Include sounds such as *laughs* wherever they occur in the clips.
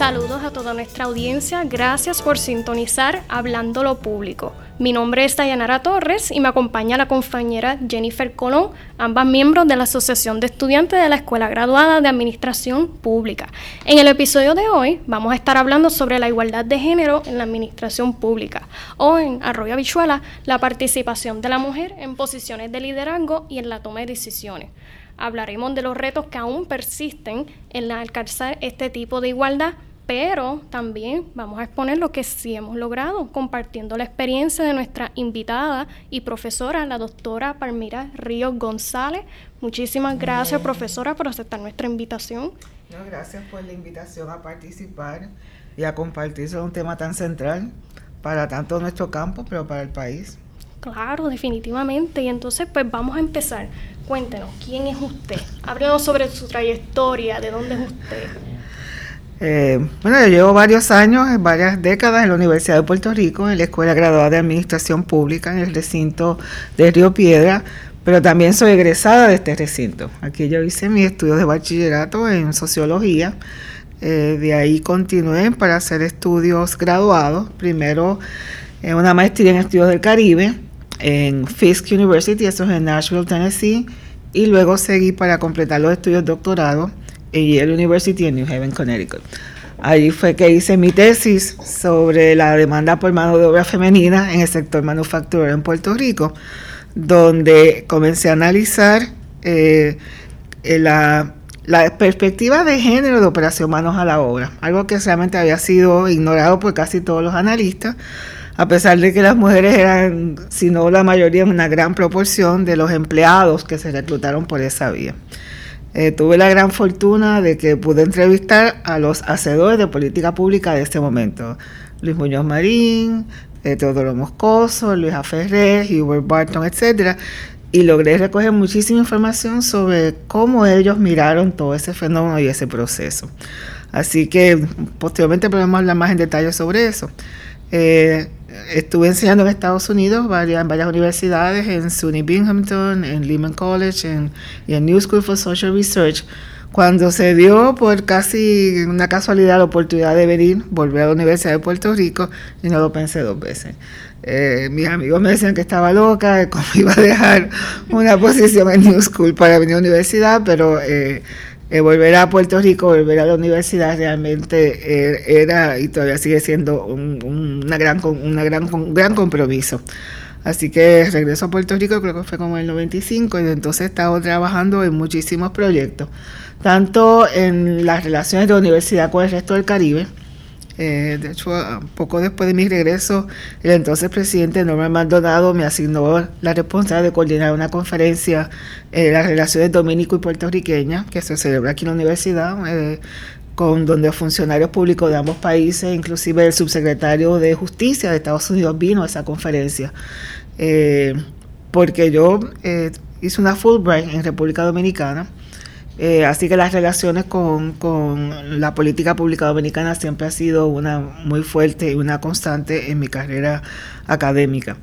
Saludos a toda nuestra audiencia, gracias por sintonizar Hablando lo Público. Mi nombre es Dayanara Torres y me acompaña la compañera Jennifer Colón, ambas miembros de la Asociación de Estudiantes de la Escuela Graduada de Administración Pública. En el episodio de hoy vamos a estar hablando sobre la igualdad de género en la administración pública o en Arroyo Habichuela, la participación de la mujer en posiciones de liderazgo y en la toma de decisiones. Hablaremos de los retos que aún persisten en alcanzar este tipo de igualdad pero también vamos a exponer lo que sí hemos logrado, compartiendo la experiencia de nuestra invitada y profesora, la doctora Palmira Ríos González. Muchísimas gracias, profesora, por aceptar nuestra invitación. gracias por la invitación a participar y a compartir sobre un tema tan central para tanto nuestro campo, pero para el país. Claro, definitivamente. Y entonces, pues vamos a empezar. Cuéntenos, ¿quién es usted? Háblenos sobre su trayectoria, ¿de dónde es usted? Eh, bueno, yo llevo varios años, varias décadas en la Universidad de Puerto Rico, en la Escuela Graduada de Administración Pública, en el recinto de Río Piedra, pero también soy egresada de este recinto. Aquí yo hice mi estudios de bachillerato en sociología, eh, de ahí continué para hacer estudios graduados, primero en una maestría en estudios del Caribe, en Fisk University, eso es en Nashville, Tennessee, y luego seguí para completar los estudios doctorados Yale University en New Haven, Connecticut. Allí fue que hice mi tesis sobre la demanda por mano de obra femenina en el sector manufacturero en Puerto Rico, donde comencé a analizar eh, la, la, perspectiva de género de operación manos a la obra, algo que realmente había sido ignorado por casi todos los analistas, a pesar de que las mujeres eran, si no la mayoría, una gran proporción de los empleados que se reclutaron por esa vía. Eh, tuve la gran fortuna de que pude entrevistar a los hacedores de política pública de este momento. Luis Muñoz Marín, eh, Teodoro Moscoso, Luisa Ferrer, Hubert Barton, etc. Y logré recoger muchísima información sobre cómo ellos miraron todo ese fenómeno y ese proceso. Así que posteriormente podemos hablar más en detalle sobre eso. Eh, estuve enseñando en Estados Unidos varias, en varias universidades, en SUNY Binghamton, en Lehman College y en New School for Social Research. Cuando se dio por casi una casualidad la oportunidad de venir, volver a la Universidad de Puerto Rico, y no lo pensé dos veces. Eh, mis amigos me decían que estaba loca, cómo *laughs* iba a dejar una posición en New School para venir a la universidad, pero eh, eh, volver a Puerto Rico, volver a la universidad realmente eh, era y todavía sigue siendo un, una gran, una gran, un gran compromiso. Así que regreso a Puerto Rico, creo que fue como el 95, y entonces he estado trabajando en muchísimos proyectos, tanto en las relaciones de la universidad con el resto del Caribe, eh, de hecho, poco después de mi regreso, el entonces presidente Norman Maldonado me asignó la responsabilidad de coordinar una conferencia de las relaciones dominico y puertorriqueñas que se celebra aquí en la universidad. Eh, con donde funcionarios públicos de ambos países, inclusive el subsecretario de Justicia de Estados Unidos vino a esa conferencia, eh, porque yo hice una Fulbright en República Dominicana eh, así que las relaciones con, la política pública dominicana siempre ha sido una muy fuerte y una constante en mi carrera académica.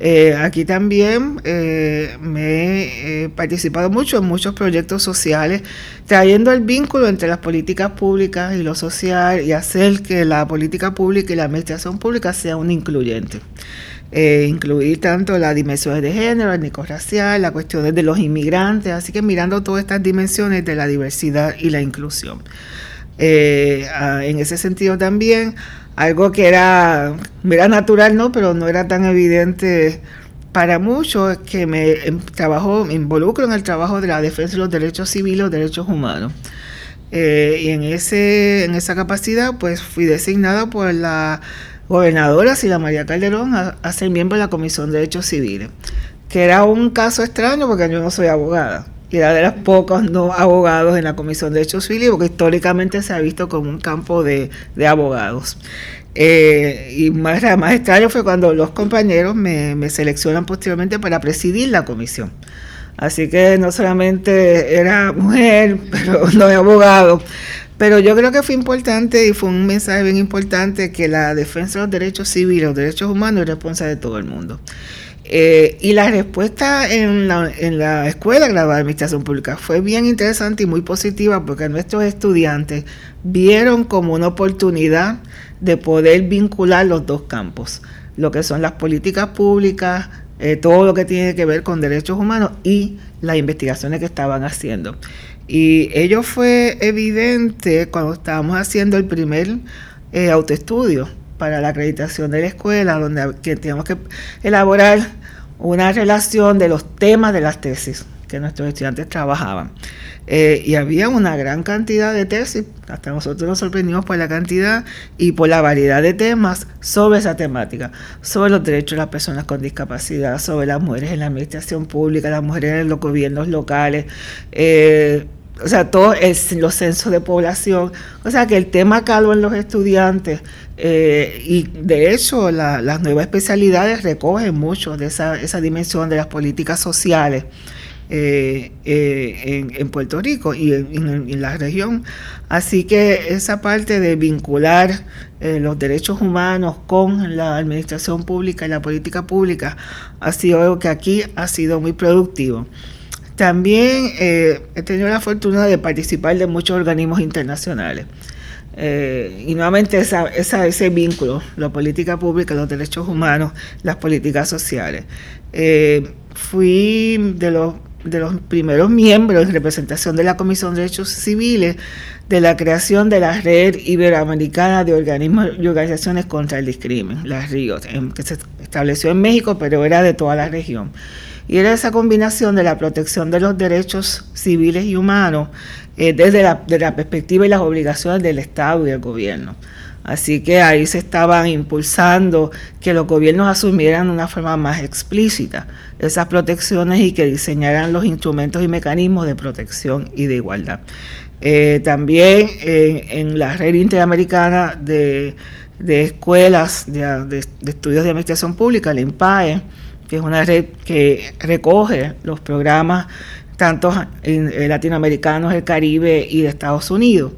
Eh, aquí también eh, me he participado mucho en muchos proyectos sociales, trayendo el vínculo entre las políticas públicas y lo social y hacer que la política pública y la administración pública sea un incluyente eh, incluir tanto las dimensiones de género, étnico-racial, las cuestiones de los inmigrantes, así que mirando todas estas dimensiones de la diversidad y la inclusión. Eh, en ese sentido también, algo que era, era natural, ¿no? pero no era tan evidente para muchos, que me em, trabajo, me involucro en el trabajo de la defensa de los derechos civiles los derechos humanos. Eh, y en, ese, en esa capacidad, pues fui designada por la gobernadora Sila María Calderón a, miembro de la Comisión de Derechos Civiles, que era un caso extraño porque yo no soy abogada. Y era de los pocos no abogados en la Comisión de Derechos Civiles, porque históricamente se ha visto como un campo de, abogados. Eh, y más, más extraño fue cuando los compañeros me, me seleccionan posteriormente para presidir la comisión. Así que no solamente era mujer, *laughs* pero no de abogado. Pero yo creo que fue importante y fue un mensaje bien importante que la defensa de los derechos civiles, los derechos humanos es responsabilidad de todo el mundo. Eh, y la respuesta en la, en la Escuela de Administración Pública fue bien interesante y muy positiva porque nuestros estudiantes vieron como una oportunidad de poder vincular los dos campos, lo que son las políticas públicas, eh, todo lo que tiene que ver con derechos humanos y las investigaciones que estaban haciendo. Y ello fue evidente cuando estábamos haciendo el primer eh, autoestudio para la acreditación de la escuela, donde teníamos que elaborar una relación de los temas de las tesis que nuestros estudiantes trabajaban. Eh, y había una gran cantidad de tesis, hasta nosotros nos sorprendimos por la cantidad y por la variedad de temas sobre esa temática, sobre los derechos de las personas con discapacidad, sobre las mujeres en la administración pública, las mujeres en los gobiernos locales. Eh, o sea, todo los censos de población, o sea, que el tema calvo en los estudiantes eh, y de hecho las nuevas especialidades recogen mucho de esa, esa dimensión de las políticas sociales. Eh, eh, en, Puerto Rico y en, la región. Así que esa parte de vincular los derechos humanos con la administración pública y la política pública ha sido algo que aquí ha sido muy productivo. También he tenido la fortuna de participar de muchos organismos internacionales. Eh, y nuevamente ese vínculo, la política pública, los derechos humanos, las políticas sociales. Eh, fui de los, de los primeros miembros en representación de la Comisión de Derechos Civiles de la creación de la Red Iberoamericana de Organismos y Organizaciones contra el Discrimen, la RIO, que se estableció en México, pero era de toda la región. Y era esa combinación de la protección de los derechos civiles y humanos eh, desde la, perspectiva y las obligaciones del Estado y del gobierno. Así que ahí se estaban impulsando que los gobiernos asumieran de una forma más explícita esas protecciones y que diseñaran los instrumentos y mecanismos de protección y de igualdad. Eh, también en la red interamericana de, escuelas de, estudios de administración pública, la IMPAE, que es una red que recoge los programas tanto en, latinoamericanos, el Caribe y de Estados Unidos.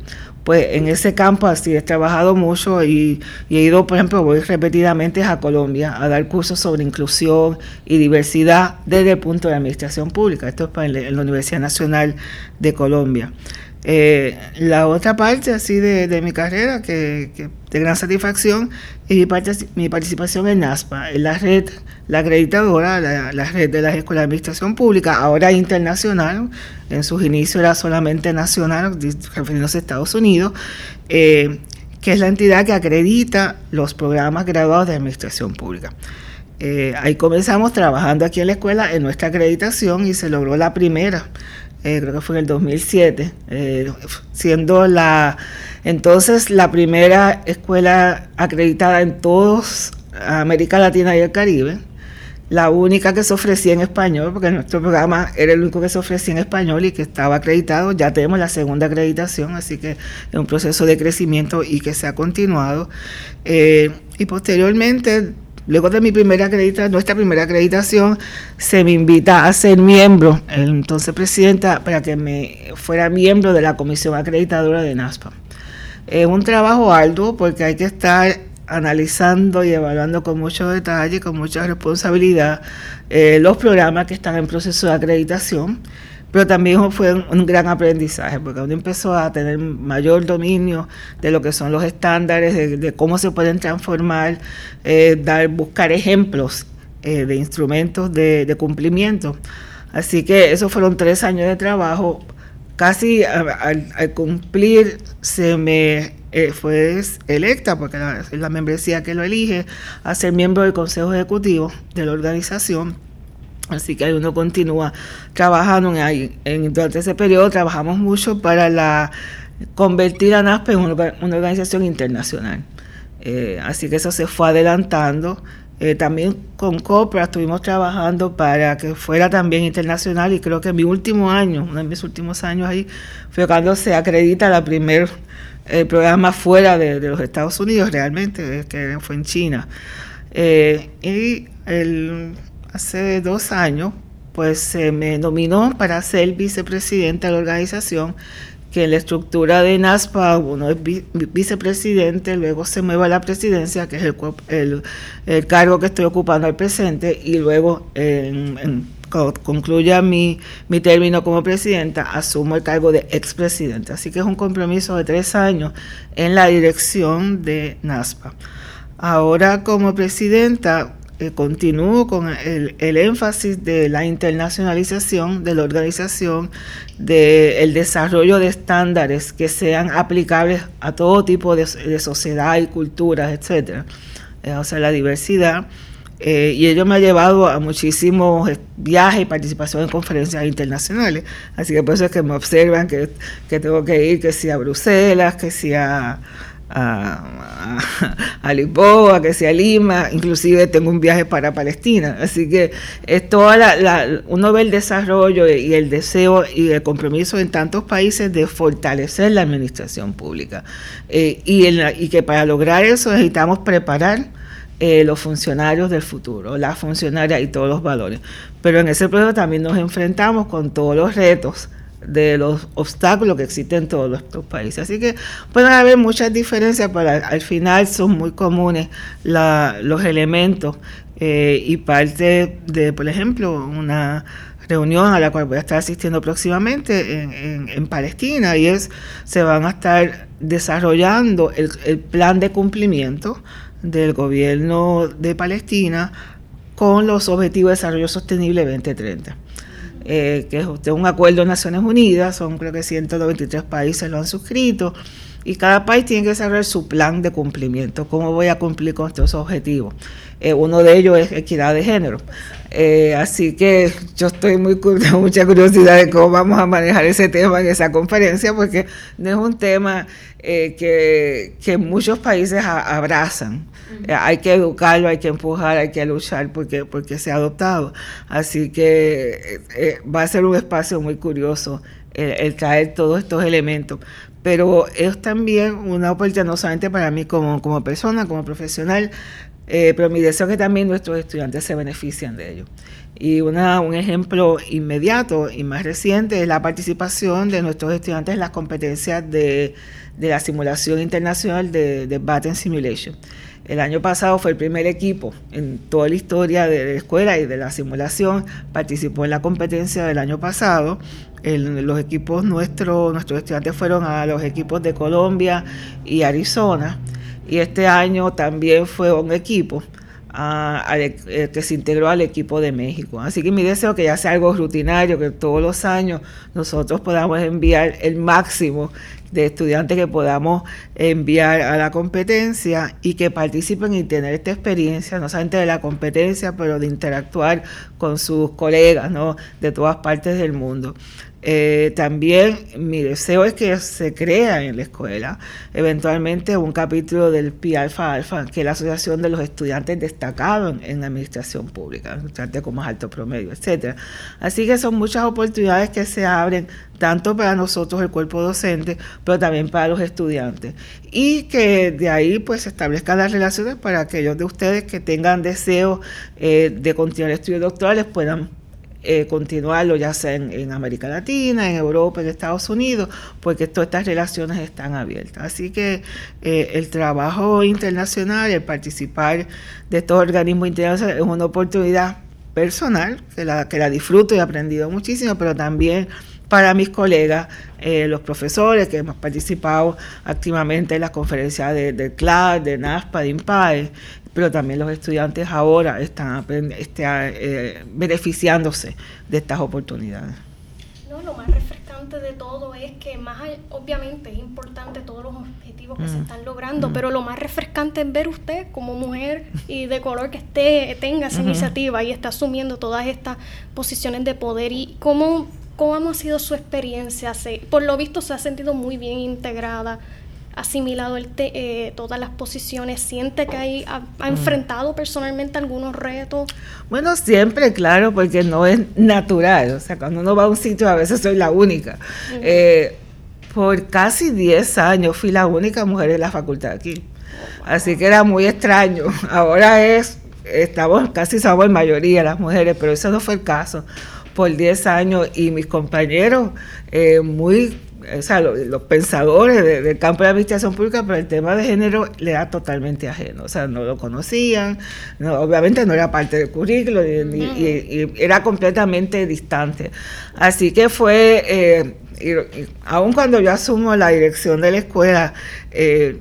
Pues en ese campo así he trabajado mucho y, he ido, por ejemplo, voy repetidamente a Colombia a dar cursos sobre inclusión y diversidad desde el punto de administración pública. Esto es para la Universidad Nacional de Colombia. Eh, la otra parte así de, mi carrera, que, de gran satisfacción, es mi, parte, mi participación en NASPA, en la red, la acreditadora, la, red de las escuelas de administración pública, ahora internacional, en sus inicios era solamente nacional, refiriéndose a Estados Unidos, eh, que es la entidad que acredita los programas graduados de administración pública. Eh, ahí comenzamos trabajando aquí en la escuela en nuestra acreditación y se logró la primera eh, creo que fue en el 2007, eh, siendo la entonces la primera escuela acreditada en todos América Latina y el Caribe, la única que se ofrecía en español, porque nuestro programa era el único que se ofrecía en español y que estaba acreditado, ya tenemos la segunda acreditación, así que es un proceso de crecimiento y que se ha continuado. Eh, y posteriormente Luego de mi primera acreditación, nuestra primera acreditación, se me invita a ser miembro, entonces presidenta, para que me fuera miembro de la comisión acreditadora de NASPA. Es un trabajo arduo porque hay que estar analizando y evaluando con mucho detalle, con mucha responsabilidad, eh, los programas que están en proceso de acreditación pero también fue un, gran aprendizaje, porque uno empezó a tener mayor dominio de lo que son los estándares, de, cómo se pueden transformar, eh, dar, buscar ejemplos eh, de instrumentos de, cumplimiento. Así que esos fueron tres años de trabajo. Casi al, cumplir se me eh, fue electa, porque la, la membresía que lo elige, a ser miembro del Consejo Ejecutivo de la organización Así que uno continúa trabajando en, en, durante ese periodo trabajamos mucho para convertir a NASPE en una, organización internacional. Eh, así que eso se fue adelantando. Eh, también con COPRA estuvimos trabajando para que fuera también internacional y creo que en mi último año, uno de mis últimos años ahí, fue cuando se acredita la primer eh, programa fuera de, los Estados Unidos realmente, que fue en China. y el hace dos años, pues se me nominó para ser vicepresidente de la organización, que en la estructura de NASPA uno es vicepresidente, luego se mueve a la presidencia, que es el, el, cargo que estoy ocupando al presente, y luego en, concluya mi, mi término como presidenta, asumo el cargo de expresidenta. Así que es un compromiso de tres años en la dirección de NASPA. Ahora como presidenta eh, continúo con el, énfasis de la internacionalización de la organización, del desarrollo de estándares que sean aplicables a todo tipo de, sociedad y culturas, etcétera, eh, o sea, la diversidad. Eh, y ello me ha llevado a muchísimos viajes y participación en conferencias internacionales. Así que por eso es que me observan que, que tengo que ir, que sea a Bruselas, que sea a, a, *laughs* Lisboa, que sea Lima, inclusive tengo un viaje para Palestina. Así que es toda la, uno ve el desarrollo y el deseo y el compromiso en tantos países de fortalecer la administración pública. Eh, y, y que para lograr eso necesitamos preparar eh, los funcionarios del futuro, las funcionarias y todos los valores. Pero en ese proceso también nos enfrentamos con todos los retos de los obstáculos que existen en todos los, países. Así que pueden haber muchas diferencias, pero al, final son muy comunes los elementos eh, y parte de, por ejemplo, una reunión a la cual voy a estar asistiendo próximamente en, Palestina y es, se van a estar desarrollando el, el plan de cumplimiento del gobierno de Palestina con los Objetivos de Desarrollo Sostenible 2030 eh, que es un acuerdo de Naciones Unidas, son creo que 193 países lo han suscrito, y cada país tiene que desarrollar su plan de cumplimiento, cómo voy a cumplir con estos objetivos. Eh, uno de ellos es equidad de género. Eh, así que yo estoy muy con *laughs* mucha curiosidad de cómo vamos a manejar ese tema en esa conferencia, porque no es un tema que, que muchos países abrazan. Eh, hay que educarlo, hay que empujar, hay que luchar porque, porque se ha adoptado. Así que eh, eh, va a ser un espacio muy curioso el, traer todos estos elementos. Pero es también una oportunidad no solamente para mí como, como persona, como profesional, pero mi deseo es que también nuestros estudiantes se beneficien de ello. Y una, un ejemplo inmediato y más reciente es la participación de nuestros estudiantes en las competencias de, de la simulación internacional de, de Batten Simulation. El año pasado fue el primer equipo en toda la historia de la escuela y de la simulación, participó en la competencia del año pasado. los equipos nuestros, nuestros estudiantes fueron a los equipos de Colombia y Arizona. Y este año también fue un equipo eh, que se integró al equipo de México. Así que mi deseo es que ya sea algo rutinario, que todos los años nosotros podamos enviar el máximo de estudiantes que podamos enviar a la competencia y que participen y tener esta experiencia, no solamente de la competencia, pero de interactuar con sus colegas ¿no? de todas partes del mundo. Eh, también mi deseo es que se crea en la escuela eventualmente un capítulo del Pi Alfa Alfa, que es la Asociación de los Estudiantes Destacados en, la Administración Pública, estudiantes con más alto promedio, etcétera. Así que son muchas oportunidades que se abren tanto para nosotros, el cuerpo docente, pero también para los estudiantes. Y que de ahí pues se establezcan las relaciones para aquellos de ustedes que tengan deseo eh, de continuar estudios doctorales puedan eh, continuarlo ya sea en, América Latina, en Europa, en Estados Unidos, porque todas estas relaciones están abiertas. Así que eh, el trabajo internacional, el participar de estos organismos internacionales es una oportunidad personal, que la, que la disfruto y he aprendido muchísimo, pero también para mis colegas, eh, los profesores que hemos participado activamente en las conferencias de, de CLAD, de NASPA, de IMPAE, pero también los estudiantes ahora están este, eh, beneficiándose de estas oportunidades. No, lo más refrescante de todo es que más obviamente es importante todos los objetivos que se mm. están logrando, mm. pero lo más refrescante es ver usted como mujer y de color que esté tenga esa iniciativa y está asumiendo todas estas posiciones de poder y cómo cómo ha sido su experiencia. por lo visto se ha sentido muy bien integrada asimilado el eh, todas las posiciones? ¿Siente que hay, ha, enfrentado personalmente algunos retos? Bueno, siempre, claro, porque no es natural. O sea, cuando uno va a un sitio, a veces soy la única. Eh, por casi 10 años fui la única mujer en la facultad aquí. Así que era muy extraño. *laughs* Ahora es, estamos casi somos en mayoría las mujeres, pero eso no fue el caso por 10 años y mis compañeros eh, muy o sea, los, pensadores del campo de administración pública, pero el tema de género le era totalmente ajeno, o sea, no lo conocían, obviamente no era parte del currículo y, era completamente distante. Así que fue, eh, aun cuando yo asumo la dirección de la escuela, eh,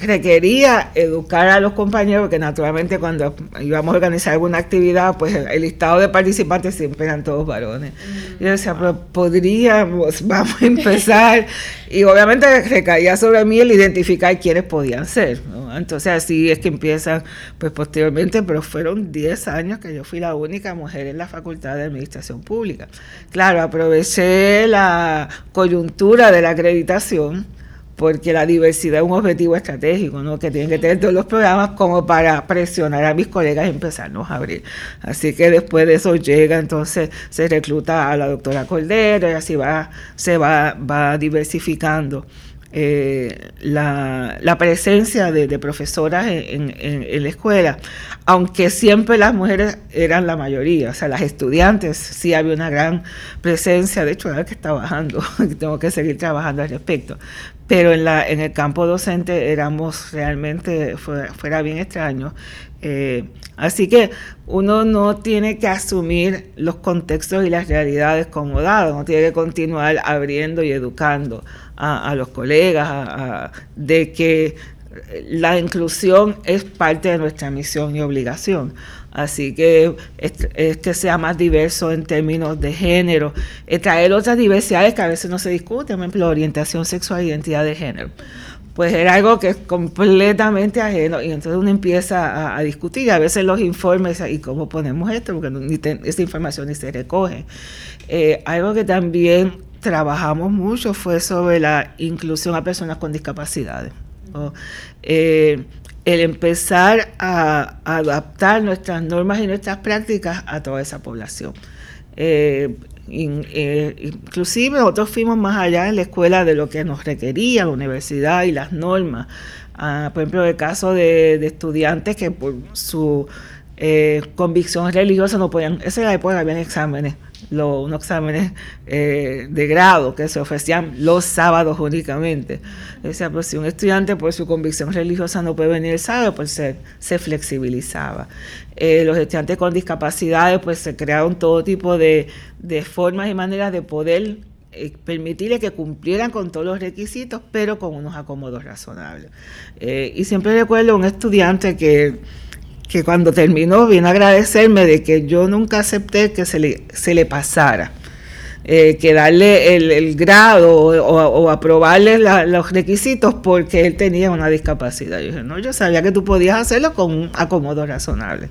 requería educar a los compañeros, que naturalmente cuando íbamos a organizar alguna actividad, pues el listado de participantes siempre eran todos varones. Y yo decía, pero podríamos, *laughs* vamos a empezar. y obviamente recaía sobre mí el identificar quiénes podían ser. Entonces así es que empiezan, pues posteriormente, pero fueron 10 años que yo fui la única mujer en la Facultad de Administración Pública. Claro, aproveché la coyuntura de la acreditación porque la diversidad es un objetivo estratégico, ¿no? que tienen que tener todos los programas como para presionar a mis colegas y empezarnos a abrir. Así que después de eso llega, entonces se recluta a la doctora Cordero y así va, se va, va diversificando. Eh, la, presencia de, profesoras en, la escuela, aunque siempre las mujeres eran la mayoría, o sea, las estudiantes sí había una gran presencia, de hecho, ahora que está bajando, *laughs* tengo que seguir trabajando al respecto, pero en, la, en el campo docente éramos realmente, fuera, bien extraño. Eh, así que uno no tiene que asumir los contextos y las realidades como dados, uno tiene que continuar abriendo y educando a, los colegas de que la inclusión es parte de nuestra misión y obligación. Así que es, que sea más diverso en términos de género, traer otras diversidades que a veces no se discuten, por ejemplo, orientación sexual, identidad de género. Pues era algo que es completamente ajeno y entonces uno empieza a, discutir, a veces los informes y cómo ponemos esto, porque ni esa información ni se recoge. Eh, algo que también trabajamos mucho fue sobre la inclusión a personas con discapacidades. Eh, el empezar a, adaptar nuestras normas y nuestras prácticas a toda esa población. Eh, eh, inclusive nosotros fuimos más allá en la escuela de lo que nos requería la universidad y las normas. Ah, por ejemplo, el caso de, estudiantes que por su eh, convicción religiosa no podían, esa era época exámenes los, unos exámenes eh, de grado que se ofrecían los sábados únicamente. O sea, si un estudiante por su convicción religiosa no puede venir el sábado, pues se, flexibilizaba. Eh, los estudiantes con discapacidades, pues se crearon todo tipo de, de formas y maneras de poder eh, permitirle que cumplieran con todos los requisitos, pero con unos acomodos razonables. y siempre recuerdo un estudiante que que cuando terminó vino a agradecerme de que yo nunca acepté que se le, se le pasara. Eh, que darle el, grado o, aprobarle los requisitos porque él tenía una discapacidad. Yo dije, no, yo sabía que tú podías hacerlo con un acomodo razonable,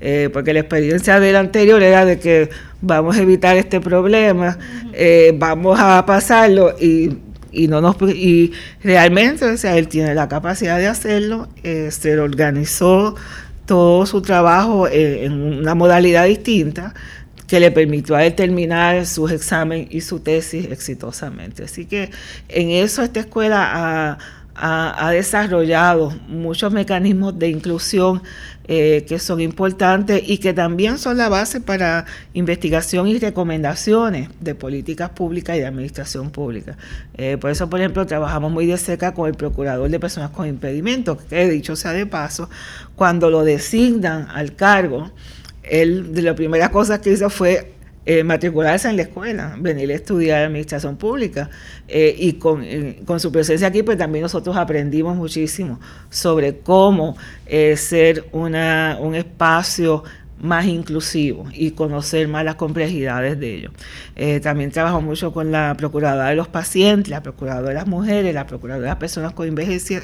eh, porque la experiencia del anterior era de que vamos a evitar este problema, eh, vamos a pasarlo y y no nos y realmente o sea él tiene la capacidad de hacerlo se lo organizó todo su trabajo eh, en una modalidad distinta que le permitió a él terminar sus exámenes y su tesis exitosamente. Así que en eso esta escuela ha, desarrollado muchos mecanismos de inclusión eh, que son importantes y que también son la base para investigación y recomendaciones de políticas públicas y de administración pública. Eh, por eso, por ejemplo, trabajamos muy de cerca con el procurador de personas con impedimentos, que dicho sea de paso, cuando lo designan al cargo, él de las primeras cosas que hizo fue eh, matricularse en la escuela, venir a estudiar administración pública. Eh, y con, eh, con, su presencia aquí, pues también nosotros aprendimos muchísimo sobre cómo ser una, un espacio más inclusivo y conocer más las complejidades de ello. Eh, también trabajo mucho con la procuradora de los pacientes, la procuradora de las mujeres, la procuradora de las personas con envejeci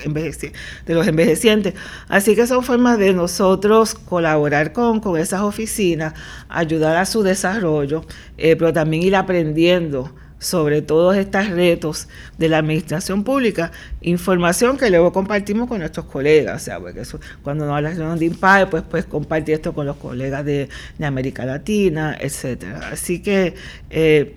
de los envejecientes. Así que son formas de nosotros colaborar con, con esas oficinas, ayudar a su desarrollo, eh, pero también ir aprendiendo sobre todos estos retos de la administración pública, información que luego compartimos con nuestros colegas, o sea, porque cuando nos hablan de IMPAE, pues pues compartir esto con los colegas de, América Latina, etcétera. Así que eh,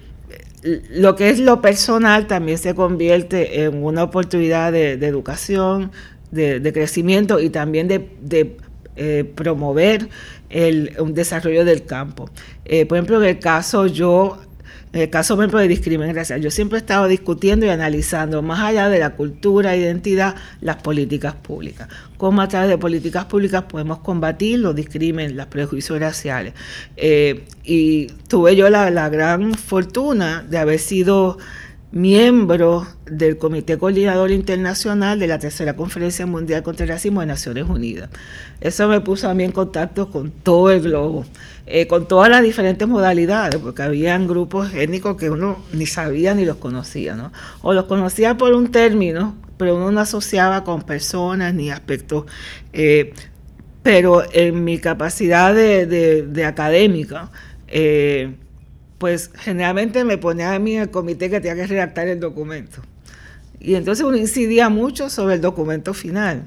lo que es lo personal también se convierte en una oportunidad de, educación, de, crecimiento y también de, eh, promover el, un desarrollo del campo. Eh, por ejemplo, en el caso yo en el caso, por ejemplo, de discriminación yo siempre he estado discutiendo y analizando, más allá de la cultura, identidad, las políticas públicas. Cómo a través de políticas públicas podemos combatir los discrimen, los prejuicios raciales. Eh, y tuve yo la gran fortuna de haber sido miembro del Comité Coordinador Internacional de la Tercera Conferencia Mundial contra el Racismo de Naciones Unidas. Eso me puso a mí en contacto con todo el globo, eh, con todas las diferentes modalidades, porque habían grupos étnicos que uno ni sabía ni los conocía, ¿no? O los conocía por un término, pero uno no asociaba con personas ni aspectos. Eh, pero en mi capacidad de, académica, eh, pues generalmente me ponía a mí en el comité que tenía que redactar el documento. Y entonces uno incidía mucho sobre el documento final.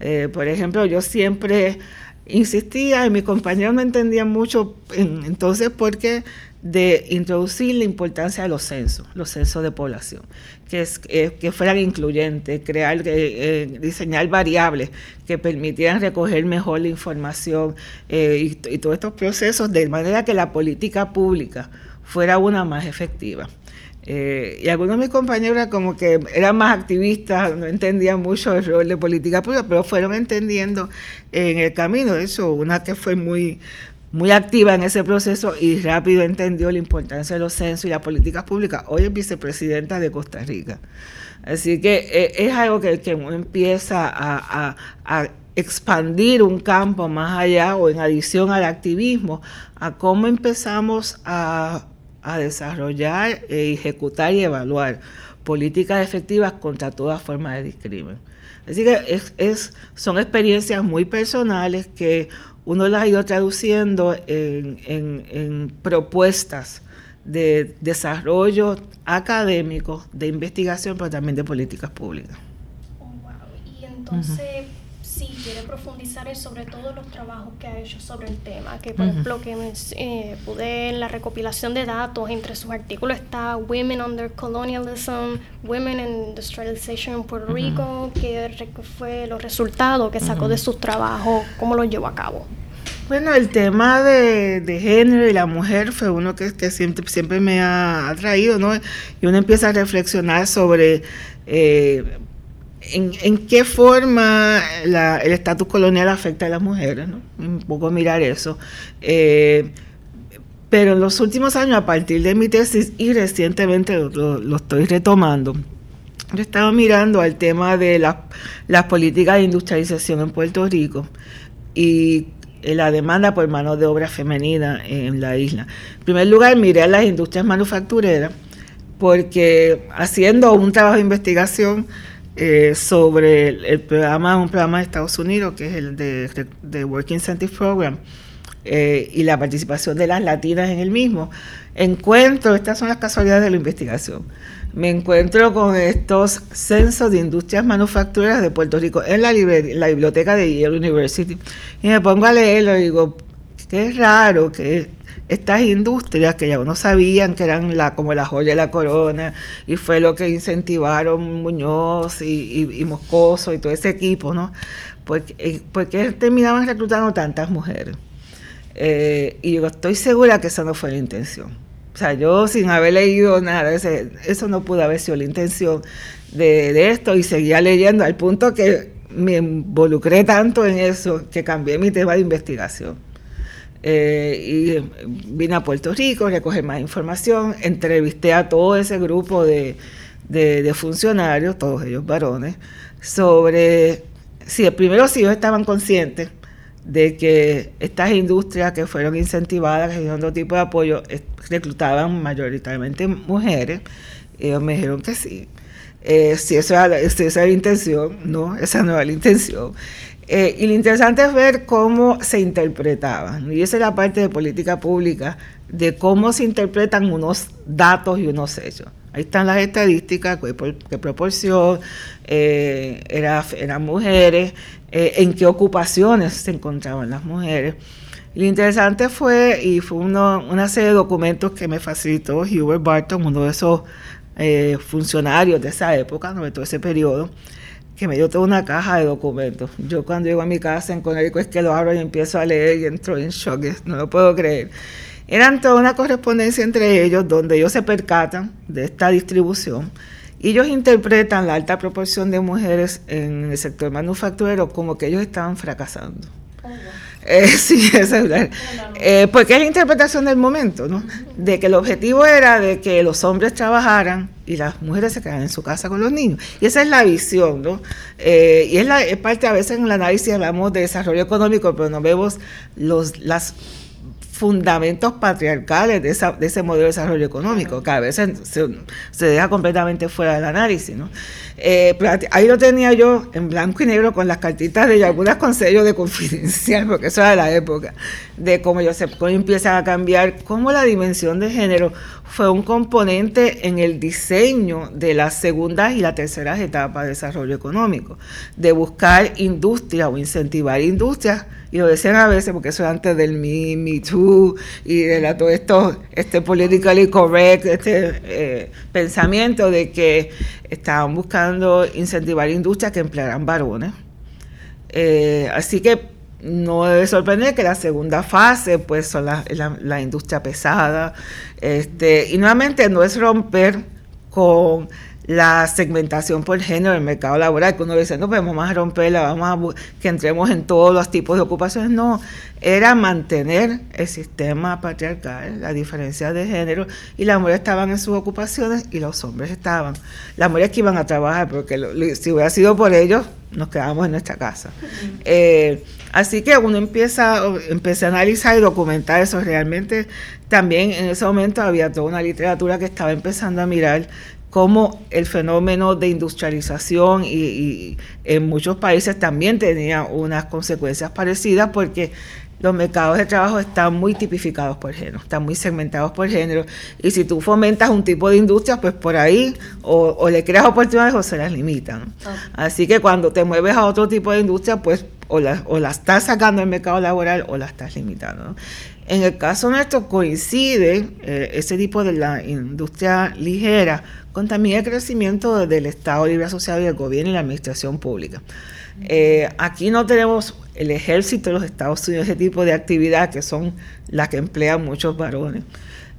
Eh, por ejemplo, yo siempre insistía y mis compañeros no entendían mucho entonces porque de introducir la importancia de los censos, los censos de población, que, es, eh, que fueran incluyentes, crear, eh, diseñar variables que permitieran recoger mejor la información y, todos estos procesos de manera que la política pública fuera una más efectiva. Eh, y algunos de mis compañeros como que eran más activistas, no entendían mucho el rol de política pública, pero fueron entendiendo en el camino eso, una que fue muy, muy activa en ese proceso y rápido entendió la importancia de los censos y las políticas públicas. Hoy es vicepresidenta de Costa Rica. Así que eh, es algo que, que empieza a, a expandir un campo más allá o en adición al activismo, a cómo empezamos a a desarrollar, e ejecutar y evaluar políticas efectivas contra toda forma de discrimen. Así que es, son experiencias muy personales que uno las ha ido traduciendo en, propuestas de desarrollo académico, de investigación, pero también de políticas públicas. Oh, y entonces si quiere profundizar sobre todo los trabajos que ha hecho sobre el tema, que por ejemplo que eh, pude en la recopilación de datos, entre sus artículos está Women Under Colonialism, Women in Industrialization en Puerto Rico, que fue los resultados que sacó de sus trabajos, cómo los llevó a cabo. Bueno, el tema de, género y la mujer fue uno que, siempre, siempre me ha atraído, ¿no? Y uno empieza a reflexionar sobre eh, en, qué forma el estatus colonial afecta a las mujeres, ¿no? Un poco mirar eso. Eh, pero en los últimos años, a partir de mi tesis y recientemente lo, estoy retomando, he estado mirando al tema de las políticas de industrialización en Puerto Rico y la demanda por mano de obra femenina en la isla. En primer lugar, miré a las industrias manufactureras porque haciendo un trabajo de investigación, eh, sobre el, programa, un programa de Estados Unidos, que es el de, Working Incentive Program, eh, y la participación de las latinas en el mismo, encuentro, estas son las casualidades de la investigación, me encuentro con estos censos de industrias manufactureras de Puerto Rico en la, la biblioteca de Yale University, y me pongo a leerlo y digo, qué raro que estas industrias que ya uno sabían que eran la, como la joya de la corona y fue lo que incentivaron Muñoz y, Moscoso y todo ese equipo, ¿no? Porque, eh, porque terminaban reclutando tantas mujeres. Eh, y yo estoy segura que esa no fue la intención. O sea, yo sin haber leído nada, eso no pudo haber sido la intención de, de esto y seguía leyendo al punto que me involucré tanto en eso que cambié mi tema de investigación. Eh, y vine a Puerto Rico, recoger más información, entrevisté a todo ese grupo de, funcionarios, todos ellos varones, sobre si primero si ellos estaban conscientes de que estas industrias que fueron incentivadas, otro tipo de apoyo, reclutaban mayoritariamente mujeres, ellos me dijeron que sí. Eh, si, eso esa era la intención, no, esa no era la intención. Eh, y lo interesante es ver cómo se interpretaban. Y esa es la parte de política pública, de cómo se interpretan unos datos y unos hechos. Ahí están las estadísticas, qué, proporción eh, eran mujeres, eh, en qué ocupaciones se encontraban las mujeres. lo interesante fue, y fue una serie de documentos que me facilitó Hubert Barton, uno de esos funcionarios de esa época, de todo ese periodo, que me dio toda una caja de documentos. Yo cuando llego a mi casa en Conérico es que lo abro y empiezo a leer y entro en shock, no lo puedo creer. Eran toda una correspondencia entre ellos donde ellos se percatan de esta distribución ellos interpretan la alta proporción de mujeres en el sector manufacturero como que ellos estaban fracasando. *laughs* Eh, sí, es eh, porque es la interpretación del momento, ¿no? De que el objetivo era de que los hombres trabajaran y las mujeres se quedaran en su casa con los niños. Y esa es la visión, ¿no? Eh, y es, la, es parte, a veces en el análisis hablamos de desarrollo económico, pero no vemos los, las fundamentos patriarcales de, esa, de ese modelo de desarrollo económico, que a veces se, deja completamente fuera del análisis. ¿no? Eh, ahí lo tenía yo en blanco y negro con las cartitas de algunas consejos de confidencial, porque eso era la época, de cómo, yo se, cómo empiezan a cambiar, cómo la dimensión de género fue un componente en el diseño de las segundas y las terceras etapas de desarrollo económico, de buscar industria o incentivar industrias y lo decían a veces porque eso es antes del Me, Me Too y de todo esto, este politically correct, este eh, pensamiento de que estaban buscando incentivar industrias que emplearan varones. Eh, así que no debe sorprender que la segunda fase pues son la, la industria pesada este, y nuevamente no es romper con la segmentación por género del mercado laboral, que uno dice, no, pues vamos a romperla, vamos a que entremos en todos los tipos de ocupaciones. No, era mantener el sistema patriarcal, la diferencia de género, y las mujeres estaban en sus ocupaciones y los hombres estaban. Las mujeres que iban a trabajar, porque si hubiera sido por ellos, nos quedábamos en nuestra casa. Eh, así que uno empieza, empieza a analizar y documentar eso. Realmente también en ese momento había toda una literatura que estaba empezando a mirar cómo el fenómeno de industrialización y, en muchos países también tenía unas consecuencias parecidas porque los mercados de trabajo están muy tipificados por género, están muy segmentados por género. Y si tú fomentas un tipo de industria, pues por ahí o, le creas oportunidades o se las limitan. Así que cuando te mueves a otro tipo de industria, pues o la, o la estás sacando del mercado laboral o la estás limitando. En el caso nuestro coincide eh, ese tipo de la industria ligera con también el crecimiento del Estado Libre Asociado y del gobierno y la administración pública. Eh, aquí no tenemos el ejército de los Estados Unidos, ese tipo de actividad que son las que emplean muchos varones.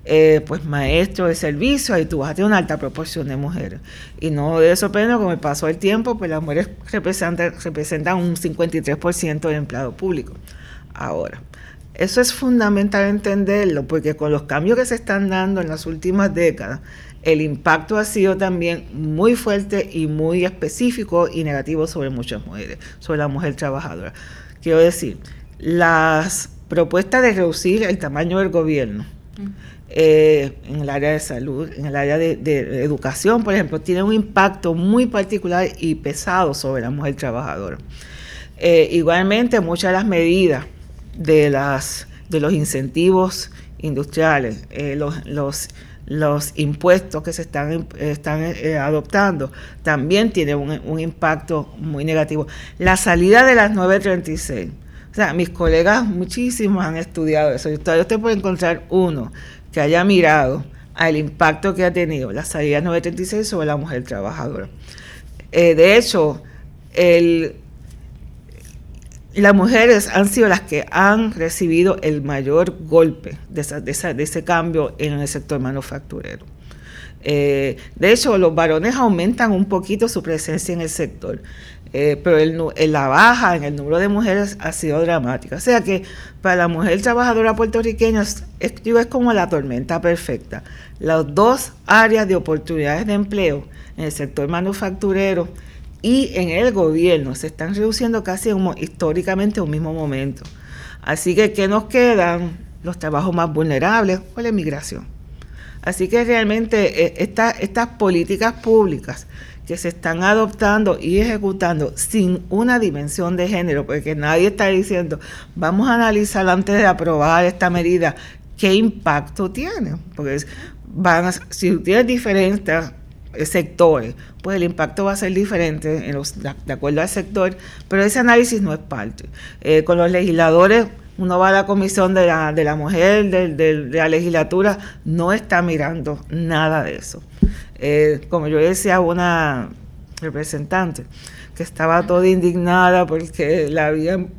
Eh, pues maestros de servicio, ahí tú vas a tener una alta proporción de mujeres. Y no de sorprender, con el paso del tiempo, pues las mujeres representan, representan un 53% del empleado público. Ahora, eso es fundamental entenderlo, porque con los cambios que se están dando en las últimas décadas, el impacto ha sido también muy fuerte y muy específico y negativo sobre muchas mujeres, sobre la mujer trabajadora. Quiero decir, las propuestas de reducir el tamaño del gobierno eh, en el área de salud, en el área de, educación, por ejemplo, tienen un impacto muy particular y pesado sobre la mujer trabajadora. Eh, igualmente, muchas de las medidas de, las, de los incentivos industriales, eh, los, los los impuestos que se están, eh, adoptando también tienen un, impacto muy negativo. La salida de las 936. O sea, mis colegas muchísimos han estudiado eso. Yo todavía usted puede encontrar uno que haya mirado al impacto que ha tenido la salida de 936 sobre la mujer trabajadora. Eh, de hecho, el, las mujeres han sido las que han recibido el mayor golpe de, ese cambio en el sector manufacturero. Eh, de hecho, los varones aumentan un poquito su presencia en el sector, eh, pero la baja en el número de mujeres ha sido dramática. O sea que para la mujer trabajadora puertorriqueña es como la tormenta perfecta. Las dos áreas de oportunidades de empleo en el sector manufacturero y en el gobierno se están reduciendo casi históricamente a un mismo momento. Así que, ¿qué nos quedan? Los trabajos más vulnerables o la inmigración. Así que realmente eh, estas políticas públicas que se están adoptando y ejecutando sin una dimensión de género, porque nadie está diciendo, vamos a analizar antes de aprobar esta medida, qué impacto tiene. Porque van si tienes diferentes sectores, pues el impacto va a ser diferente de acuerdo al sector, pero ese análisis no es parte. Eh, con los legisladores, uno va a la comisión de la, de la mujer, de, la legislatura, no está mirando nada de eso. Eh, como yo decía una representante, que estaba toda indignada porque la habían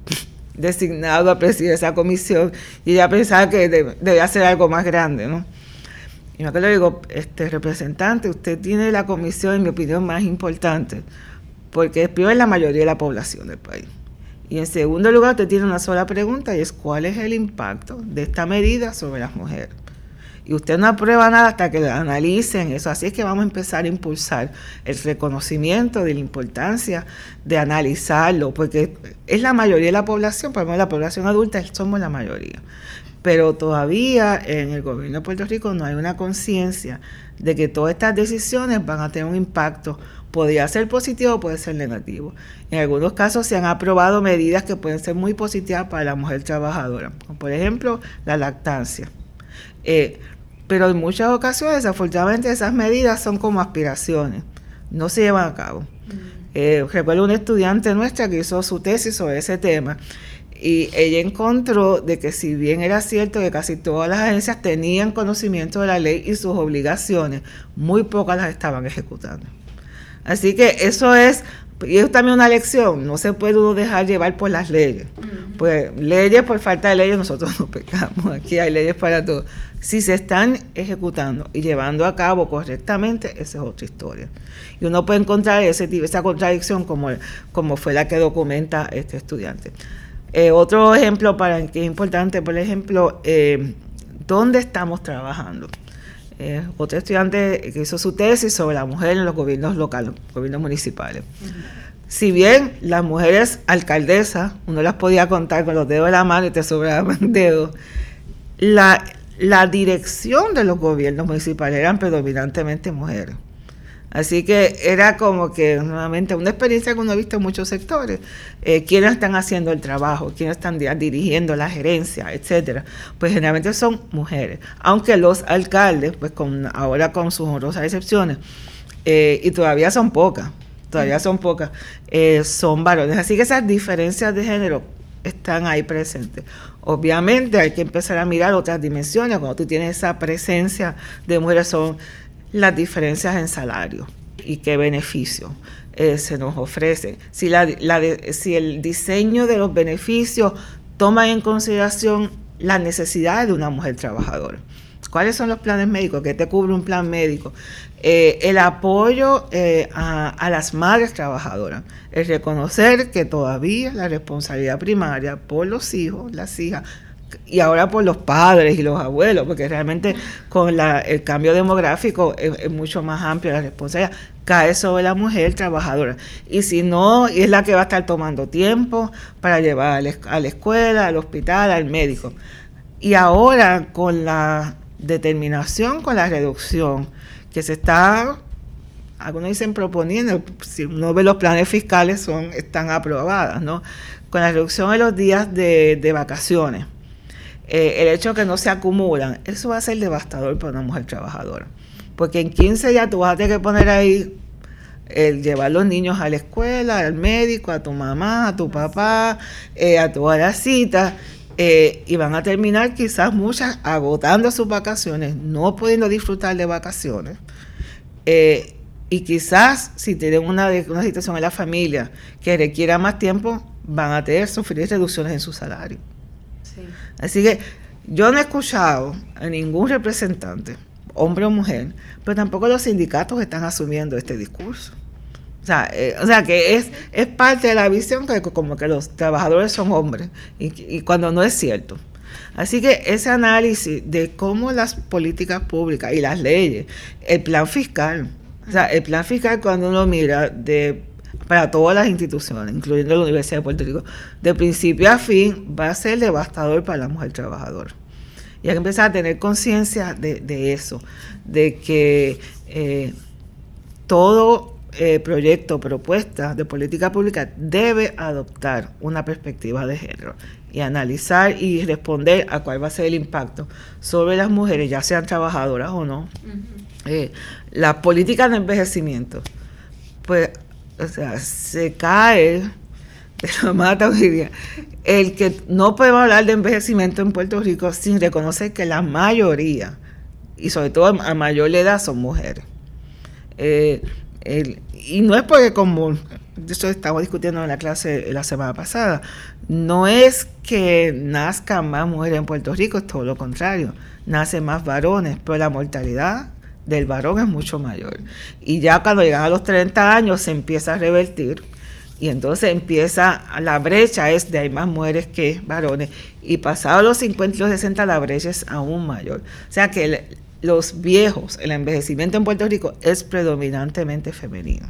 designado a presidir esa comisión y ella pensaba que debía ser algo más grande, ¿no? Y me acuerdo, digo, este representante, usted tiene la comisión, en mi opinión, más importante, porque primero es la mayoría de la población del país. Y en segundo lugar, usted tiene una sola pregunta y es cuál es el impacto de esta medida sobre las mujeres. Y usted no aprueba nada hasta que analicen eso. Así es que vamos a empezar a impulsar el reconocimiento de la importancia de analizarlo, porque es la mayoría de la población, por lo menos la población adulta somos la mayoría. Pero todavía en el gobierno de Puerto Rico no hay una conciencia de que todas estas decisiones van a tener un impacto. Podría ser positivo o puede ser negativo. En algunos casos se han aprobado medidas que pueden ser muy positivas para la mujer trabajadora, como por ejemplo la lactancia. Eh, pero en muchas ocasiones, desafortunadamente, esas medidas son como aspiraciones, no se llevan a cabo. Mm. Eh, recuerdo una estudiante nuestra que hizo su tesis sobre ese tema y ella encontró de que si bien era cierto que casi todas las agencias tenían conocimiento de la ley y sus obligaciones, muy pocas las estaban ejecutando. Así que eso es y es también una lección, no se puede uno dejar llevar por las leyes. Pues leyes por falta de leyes nosotros *laughs* no pecamos, aquí hay leyes para todo. Si se están ejecutando y llevando a cabo correctamente, esa es otra historia. Y uno puede encontrar ese, esa contradicción como, como fue la que documenta este estudiante. Eh, otro ejemplo para que es importante, por ejemplo, eh, ¿dónde estamos trabajando? Eh, otro estudiante que hizo su tesis sobre la mujer en los gobiernos locales, gobiernos municipales. Si bien las mujeres alcaldesas, uno las podía contar con los dedos de la mano y te sobraban *laughs* dedos, la, la dirección de los gobiernos municipales eran predominantemente mujeres. Así que era como que nuevamente una experiencia que uno ha visto en muchos sectores. Eh, ¿Quiénes están haciendo el trabajo? ¿Quiénes están dirigiendo la gerencia? Etcétera. Pues generalmente son mujeres. Aunque los alcaldes, pues con ahora con sus honrosas excepciones, eh, y todavía son pocas, todavía son pocas, eh, son varones. Así que esas diferencias de género están ahí presentes. Obviamente hay que empezar a mirar otras dimensiones. Cuando tú tienes esa presencia de mujeres, son las diferencias en salario y qué beneficios eh, se nos ofrecen. Si, la, si el diseño de los beneficios toma en consideración las necesidades de una mujer trabajadora. ¿Cuáles son los planes médicos? ¿Qué te cubre un plan médico? Eh, el apoyo eh, a, a, las madres trabajadoras. El reconocer que todavía la responsabilidad primaria por los hijos, las hijas, y ahora por los padres y los abuelos, porque realmente con el cambio demográfico es, mucho más amplio la responsabilidad, cae sobre la mujer trabajadora. Y si no, es la que va a estar tomando tiempo para llevar a la escuela, al hospital, al médico. Y ahora con la determinación, con la reducción que se está algunos dicen proponiendo, si uno ve los planes fiscales son, están aprobadas, ¿no? Con la reducción de los días de vacaciones eh, el hecho de que no se acumulan, eso va a ser devastador para una mujer trabajadora. Porque en 15 días tú vas a tener que poner ahí el llevar los niños a la escuela, al médico, a tu mamá, a tu papá, eh, a todas las citas. Eh, y van a terminar quizás muchas agotando sus vacaciones, no pudiendo disfrutar de vacaciones. y quizás si tienen una, una situación en la familia que requiera más tiempo, van a tener sufrir reducciones en su salario. Así que yo no he escuchado a ningún representante, hombre o mujer, pero tampoco los sindicatos están asumiendo este discurso. O sea, eh, o sea que es, es parte de la visión que como que los trabajadores son hombres y, cuando no es cierto. Así que ese análisis de cómo las políticas públicas y las leyes, el plan fiscal, o sea, el plan fiscal cuando uno mira de para todas las instituciones, incluyendo la Universidad de Puerto Rico, de principio a fin va a ser devastador para la mujer trabajadora. Y hay que empezar a tener conciencia de, eso, de que eh, todo eh, proyecto, propuesta de política pública debe adoptar una perspectiva de género y analizar y responder a cuál va a ser el impacto sobre las mujeres, ya sean trabajadoras o no. Eh, la política de envejecimiento, pues o sea, se cae *laughs* de mata el que no podemos hablar de envejecimiento en Puerto Rico sin reconocer que la mayoría, y sobre todo a mayor edad, son mujeres. Eh, y no es porque como eso estamos discutiendo en la clase la semana pasada, no es que nazcan más mujeres en Puerto Rico, es todo lo contrario, nacen más varones, pero la mortalidad del varón es mucho mayor. Y ya cuando llegan a los 30 años se empieza a revertir y entonces empieza la brecha es de hay más mujeres que varones y pasado los 50 y los 60 la brecha es aún mayor. O sea que los viejos, el envejecimiento en Puerto Rico es predominantemente femenino.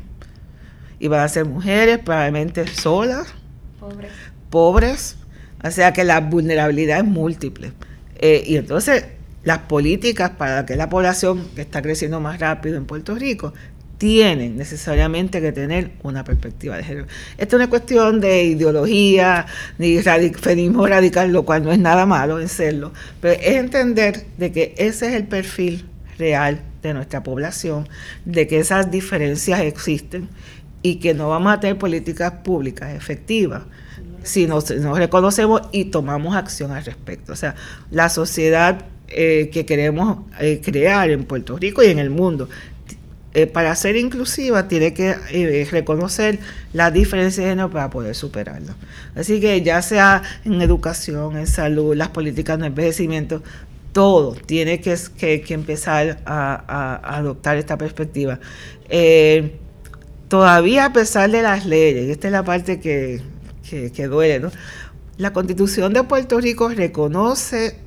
Y van a ser mujeres probablemente solas, pobres, pobres o sea que la vulnerabilidad es múltiple. Eh, y entonces las políticas para que la población que está creciendo más rápido en Puerto Rico tienen necesariamente que tener una perspectiva de género. Esta no es cuestión de ideología ni feminismo radical, lo cual no es nada malo en serlo, pero es entender de que ese es el perfil real de nuestra población, de que esas diferencias existen y que no vamos a tener políticas públicas efectivas si nos, nos reconocemos y tomamos acción al respecto. O sea, la sociedad eh, que queremos eh, crear en Puerto Rico y en el mundo. Eh, para ser inclusiva tiene que reconocer la diferencia de género para poder superarlo. Así que ya sea en educación, en salud, las políticas de envejecimiento, todo tiene que, que, empezar a, adoptar esta perspectiva. todavía a pesar de las leyes, esta es la parte que, que, que duele, ¿no? La constitución de Puerto Rico reconoce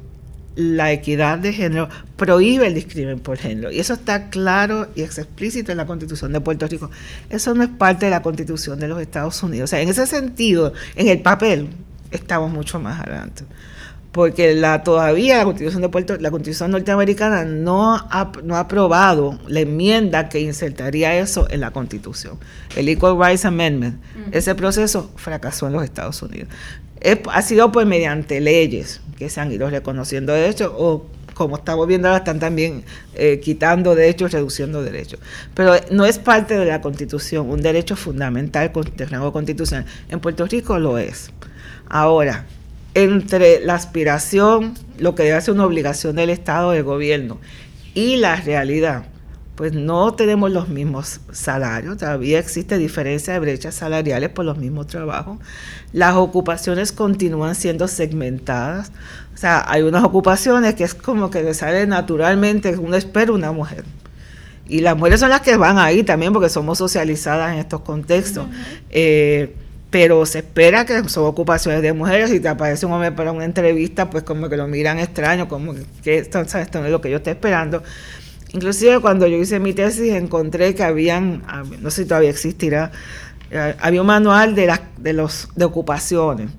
la equidad de género, prohíbe el discrimen por género. Y eso está claro y es explícito en la Constitución de Puerto Rico. Eso no es parte de la Constitución de los Estados Unidos. O sea, en ese sentido, en el papel, estamos mucho más adelante. Porque la, todavía la Constitución de Puerto la Constitución norteamericana no ha, no ha aprobado la enmienda que insertaría eso en la Constitución. El Equal Rights Amendment. Ese proceso fracasó en los Estados Unidos ha sido pues mediante leyes que se han ido reconociendo derechos o como estamos viendo ahora están también eh, quitando derechos, reduciendo derechos. Pero no es parte de la Constitución, un derecho fundamental de rango constitucional. En Puerto Rico lo es. Ahora, entre la aspiración, lo que debe ser una obligación del Estado, del gobierno, y la realidad, pues no tenemos los mismos salarios, todavía existe diferencia de brechas salariales por los mismos trabajos. Las ocupaciones continúan siendo segmentadas. O sea, hay unas ocupaciones que es como que le sale naturalmente, uno espera una mujer. Y las mujeres son las que van ahí también porque somos socializadas en estos contextos. Eh, pero se espera que son ocupaciones de mujeres. Si te aparece un hombre para una entrevista, pues como que lo miran extraño, como que esto, esto no es lo que yo estoy esperando. Inclusive cuando yo hice mi tesis encontré que habían, ah, no sé si todavía existirá, eh, había un manual de, las de, los, de ocupaciones.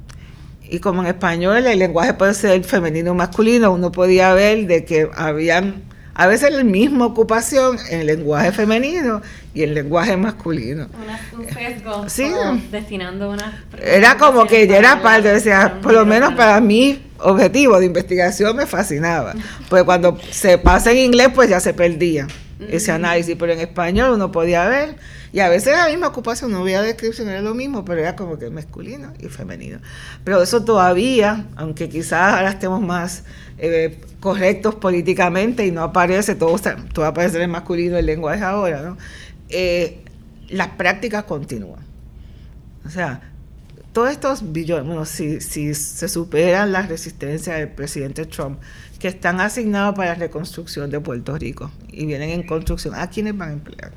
Y como en español el lenguaje puede ser femenino o masculino, uno podía ver de que habían a veces la misma ocupación en el lenguaje femenino y el lenguaje masculino. un sesgo, sí. destinando una... Era como que ya era parte, decía, por lo menos para mí objetivo de investigación me fascinaba. Pues cuando se pasa en inglés, pues ya se perdía ese análisis, pero en español uno podía ver, y a veces la misma ocupación, no había descripción, era lo mismo, pero era como que masculino y femenino. Pero eso todavía, aunque quizás ahora estemos más eh, correctos políticamente y no aparece, todo, todo aparece en masculino el lenguaje ahora, ¿no? Eh, las prácticas continúan. O sea, todos estos billones, bueno, si, si se superan las resistencias del presidente Trump, que están asignados para la reconstrucción de Puerto Rico y vienen en construcción, ¿a quiénes van a emplear?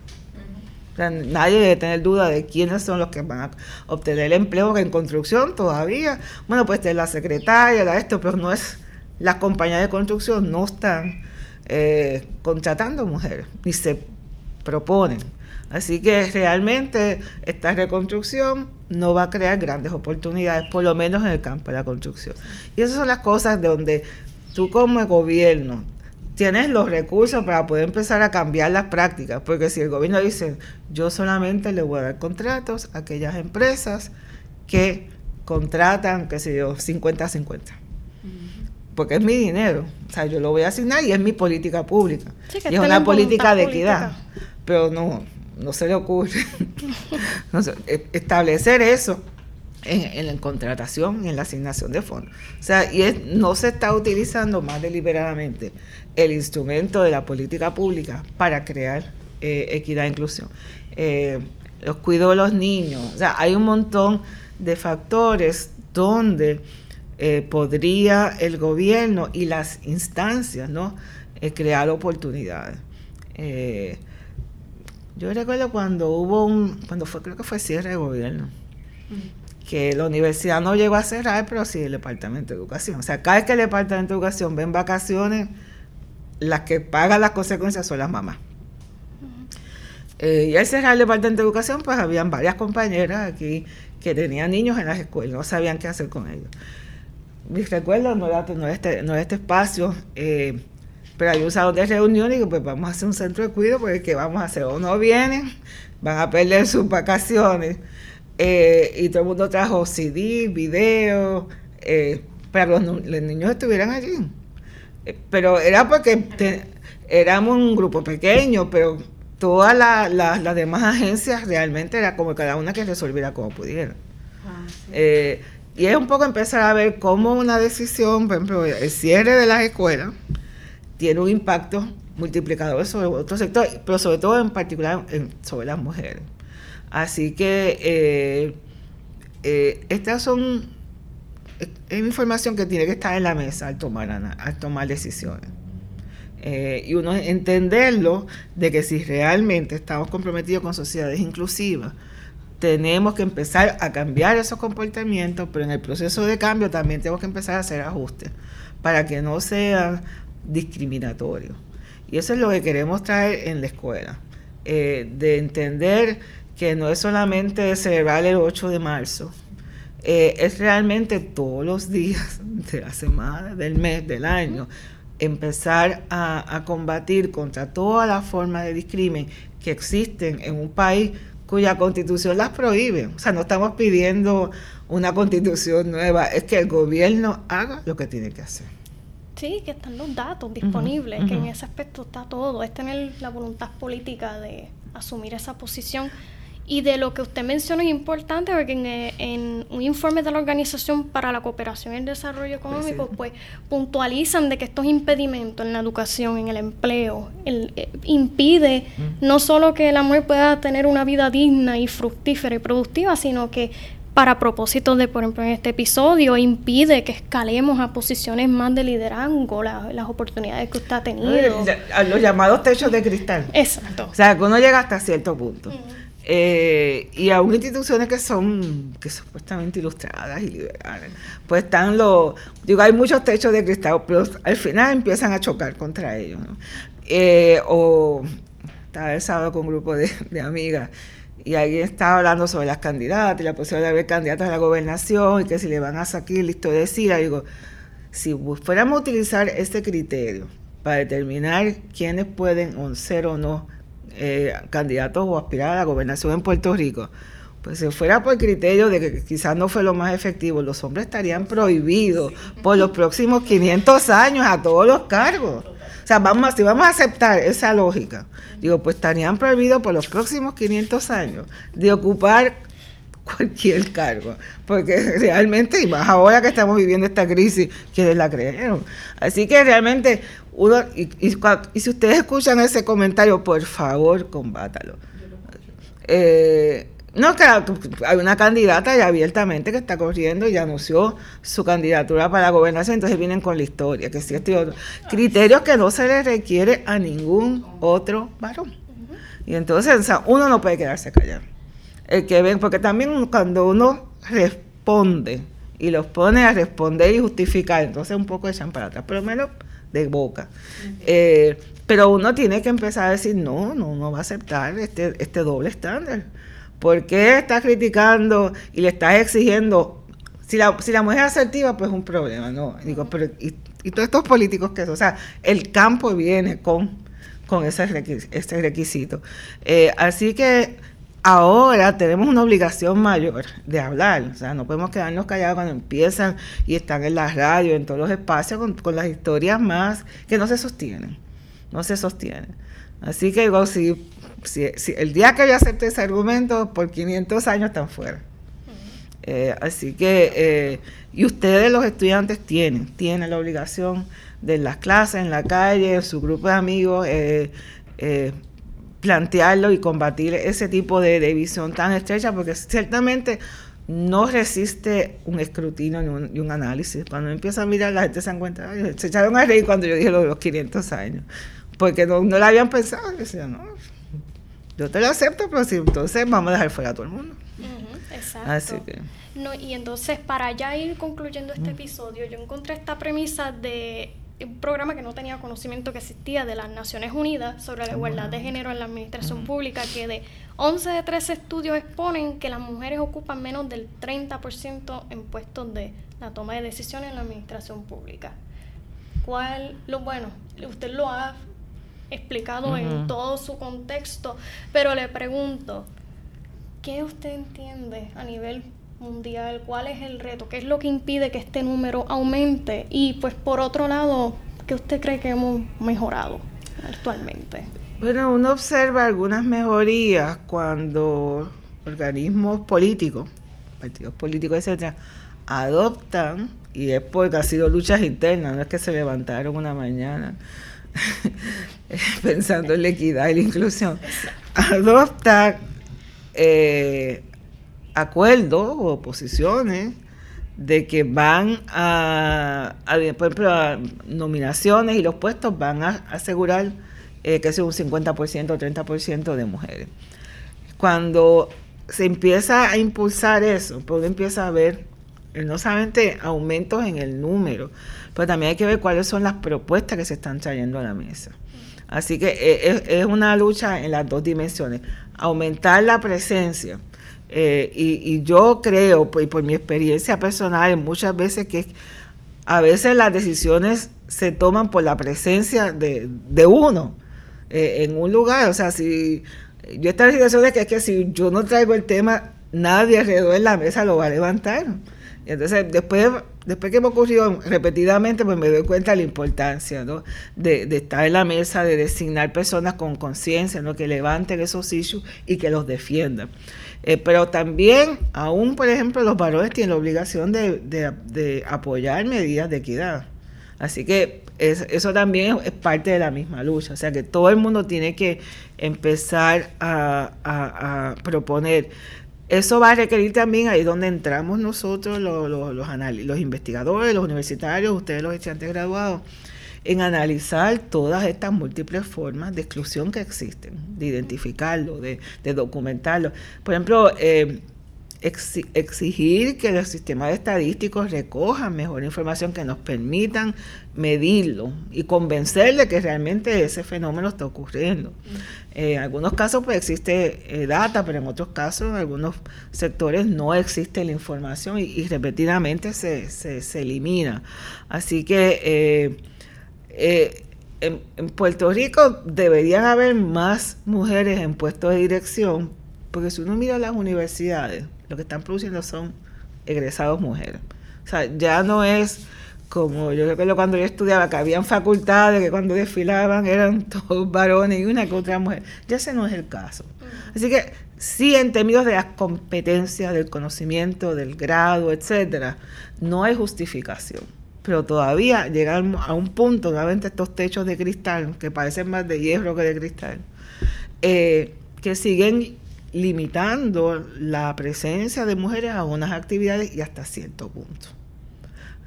nadie debe tener duda de quiénes son los que van a obtener el empleo en construcción todavía. Bueno, pues de la secretaria, la esto, pero no es, las compañías de construcción no están eh, contratando mujeres, ni se proponen. Así que realmente esta reconstrucción no va a crear grandes oportunidades, por lo menos en el campo de la construcción. Y esas son las cosas de donde tú como gobierno tienes los recursos para poder empezar a cambiar las prácticas, porque si el gobierno dice, yo solamente le voy a dar contratos a aquellas empresas que contratan, qué sé yo, 50-50. Porque es mi dinero, o sea, yo lo voy a asignar y es mi política pública. y es una política de equidad, pero no, no se le ocurre *laughs* e, establecer eso en, la contratación y en la asignación de fondos. O sea, y no se está utilizando más deliberadamente el instrumento de la política pública para crear eh, equidad e inclusión. Eh, los cuidados de los niños, o sea, hay un montón de factores donde eh, podría el gobierno y las instancias ¿no? Eh, crear oportunidades. Eh, yo recuerdo cuando hubo un, cuando fue, creo que fue cierre de gobierno, que la universidad no llegó a cerrar, pero sí el Departamento de Educación. O sea, cada vez que el Departamento de Educación ven vacaciones, las que pagan las consecuencias son las mamás. y al cerrar el Departamento de Educación, pues habían varias compañeras aquí que tenían niños en las escuelas, no sabían qué hacer con ellos mis recuerdos no era, no este, no este espacio, eh, pero hay un salón de reunión y que pues vamos a hacer un centro de cuidado porque ¿qué vamos a hacer? O no vienen, van a perder sus vacaciones. Eh, y todo el mundo trajo CD, video, eh, para que los, niños estuvieran allí. pero era porque éramos un grupo pequeño, pero todas las demás agencias realmente era como cada una que resolviera como pudiera. Ah, y es un poco empezar a ver cómo una decisión, por ejemplo, el cierre de las escuelas, tiene un impacto multiplicador sobre otros sectores, pero sobre todo en particular sobre las mujeres. Así que eh, eh, estas son es información que tiene que estar en la mesa al tomar, al tomar decisiones. Eh, y uno entenderlo de que si realmente estamos comprometidos con sociedades inclusivas, tenemos que empezar a cambiar esos comportamientos, pero en el proceso de cambio también tenemos que empezar a hacer ajustes para que no sean discriminatorios. Y eso es lo que queremos traer en la escuela, eh, de entender que no es solamente celebrar el 8 de marzo, eh, es realmente todos los días *laughs* de la semana, del mes, del año, empezar a, a combatir contra todas las formas de discrimen que existen en un país cuya constitución las prohíbe. O sea, no estamos pidiendo una constitución nueva, es que el gobierno haga lo que tiene que hacer. Sí, que están los datos disponibles, que en ese aspecto está todo, es tener la voluntad política de asumir esa posición y de lo que usted menciona es importante porque en, en, un informe de la Organización para la Cooperación y el Desarrollo Económico, pues, puntualizan de que estos impedimentos en la educación, en el empleo, el, eh, impide no solo que la mujer pueda tener una vida digna y fructífera y productiva, sino que para propósitos de, por ejemplo, en este episodio, impide que escalemos a posiciones más de liderazgo, las oportunidades que usted ha tenido. Los llamados techos de cristal. Exacto. O sea, que uno llega hasta cierto punto. Eh, y aún instituciones que son que supuestamente ilustradas y liberales, pues están los, digo, hay muchos techos de cristal, pero al final empiezan a chocar contra ellos. Eh, o estaba el sábado con un grupo de, amigas y alguien estaba hablando sobre las candidatas y la posibilidad de haber candidatas a la gobernación y que si le van a sacar listo de decir, digo, si fuéramos a utilizar este criterio para determinar quiénes pueden ser o no eh, candidatos o aspirar a la gobernación en Puerto Rico, pues si fuera por criterio de que quizás no fue lo más efectivo, los hombres estarían prohibidos por los próximos 500 años a todos los cargos. O sea, vamos, si vamos a aceptar esa lógica, digo, pues estarían prohibidos por los próximos 500 años de ocupar cualquier cargo, porque *laughs* realmente, y más ahora que estamos viviendo esta crisis, quienes la creyeron. Así que realmente uno, y, si ustedes escuchan ese comentario, por favor, combátalo. Eh, no, que hay una candidata ya abiertamente que está corriendo y anunció su candidatura para la gobernación, entonces vienen con la historia, que si este otro. Criterios que no se le requiere a ningún otro varón. Y entonces, uno no puede quedarse callado. El que ven, porque también cuando uno responde y los pone a responder y justificar, entonces un poco echan para atrás, pero menos de boca. Eh, pero uno tiene que empezar a decir, no, no, no va a aceptar este, este doble estándar. ¿Por qué estás criticando y le estás exigiendo? Si la, si la mujer es asertiva, pues es un problema, ¿no? Digo, pero y, todos estos políticos que, o sea, el campo viene con, con ese, requisito. Eh, así que ahora tenemos una obligación mayor de hablar, o sea, no podemos quedarnos callados cuando empiezan y están en la radio, en todos los espacios, con, las historias más que no se sostienen, no se sostienen. Así que si, si, el día que yo acepte ese argumento, por 500 años están fuera. Eh, así que, eh, y ustedes los estudiantes tienen, tienen la obligación de las clases, en la calle, en su grupo de amigos, eh, plantearlo y combatir ese tipo de, visión tan estrecha, porque ciertamente no resiste un escrutinio ni un, análisis. Cuando empieza a mirar, la gente se encuentra, se echaron a reír cuando yo dije lo de los 500 años, porque no, no la habían pensado. Decía, no, yo te lo acepto, pero si entonces vamos a dejar fuera a todo el mundo. exacto. Así que. No, y entonces, para ya ir concluyendo este episodio, yo encontré esta premisa de un programa que no tenía conocimiento que existía de las Naciones Unidas sobre la igualdad de género en la administración pública, que de 11 de 13 estudios exponen que las mujeres ocupan menos del 30% en puestos de la toma de decisiones en la administración pública. ¿Cuál, lo bueno, usted lo ha explicado en todo su contexto, pero le pregunto, ¿qué usted entiende a nivel mundial? ¿Cuál es el reto? ¿Qué es lo que impide que este número aumente? Y pues por otro lado, ¿qué usted cree que hemos mejorado actualmente? Bueno, uno observa algunas mejorías cuando organismos políticos, partidos políticos, etcétera, adoptan, y es porque ha sido luchas internas, no es que se levantaron una mañana *laughs* pensando en la equidad y la inclusión, adoptan eh, acuerdos o posiciones de que van a, por ejemplo, a nominaciones y los puestos van a asegurar eh, que sea un 50% o 30% de mujeres. Cuando se empieza a impulsar eso, pues uno empieza a ver eh, no solamente aumentos en el número, pero también hay que ver cuáles son las propuestas que se están trayendo a la mesa. Así que eh, es, una lucha en las dos dimensiones. Aumentar la presencia eh, y, yo creo, pues, por mi experiencia personal, muchas veces que a veces las decisiones se toman por la presencia de, uno eh, en un lugar. O sea, si yo estoy en de que es que si yo no traigo el tema, nadie alrededor de la mesa lo va a levantar. Y entonces, después, después que me ocurrió repetidamente, pues me doy cuenta de la importancia ¿no? de, de estar en la mesa, de designar personas con conciencia, ¿no? que levanten esos issues y que los defiendan. Eh, pero también, aún por ejemplo, los varones tienen la obligación de, apoyar medidas de equidad. Así que eso también es, parte de la misma lucha. O sea que todo el mundo tiene que empezar a, proponer. Eso va a requerir también ahí donde entramos nosotros, los, los, los, los investigadores, los universitarios, ustedes los estudiantes graduados en analizar todas estas múltiples formas de exclusión que existen, de identificarlo, de, documentarlo. Por ejemplo, eh, exigir que los sistemas estadísticos recojan mejor información que nos permitan medirlo y convencer de que realmente ese fenómeno está ocurriendo. Eh, en algunos casos pues existe eh, data, pero en otros casos, en algunos sectores no existe la información y, repetidamente se, se, elimina. Así que eh, en, Puerto Rico deberían haber más mujeres en puestos de dirección, porque si uno mira las universidades, lo que están produciendo son egresados mujeres. O sea, ya no es como yo recuerdo cuando yo estudiaba, que habían facultades que cuando desfilaban eran *laughs* todos varones y una que otra mujer. Ya ese no es el caso. Así que sí, en términos de las competencias, del conocimiento, del grado, etcétera, no hay justificación pero todavía llegan a un punto, nuevamente estos techos de cristal, que parecen más de hierro que de cristal, eh, que siguen limitando la presencia de mujeres a unas actividades y hasta cierto punto.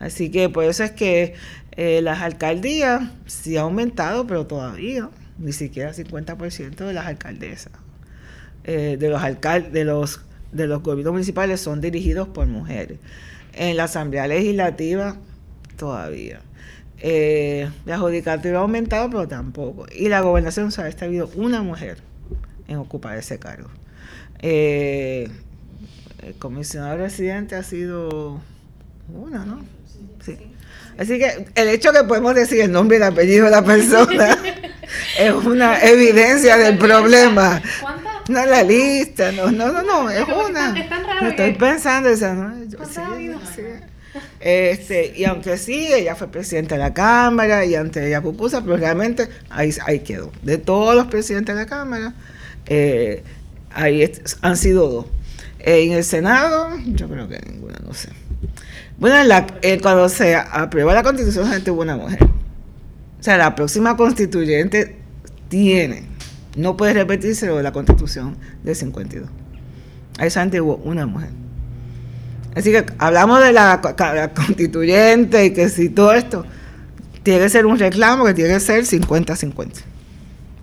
Así que por eso es que eh, las alcaldías sí han aumentado, pero todavía ni siquiera 50% de las alcaldesas, eh, de los alcaldes, de los de los gobiernos municipales son dirigidos por mujeres. En la Asamblea Legislativa todavía. Eh, la judicatura ha aumentado, pero tampoco. Y la gobernación que ha habido una mujer en ocupar ese cargo. Eh, el comisionado residente ha sido una, ¿no? Sí. Así que el hecho que podemos decir el nombre y el apellido de la persona *laughs* es una evidencia del problema. No es la lista, no, no, no, no, es una. Estoy pensando, esa, ¿no? Este, y aunque sí, ella fue presidenta de la Cámara y ante ella pupusa, pero realmente ahí, ahí quedó. De todos los presidentes de la Cámara, eh, ahí han sido dos. En el Senado, yo creo que ninguna, no sé. Bueno, eh, cuando se aprueba la constitución, gente hubo una mujer. O sea, la próxima constituyente tiene, no puede repetirse lo de la constitución del 52. Ahí solamente hubo una mujer. Así que hablamos de la, constituyente y que si todo esto tiene que ser un reclamo que tiene que ser 50-50.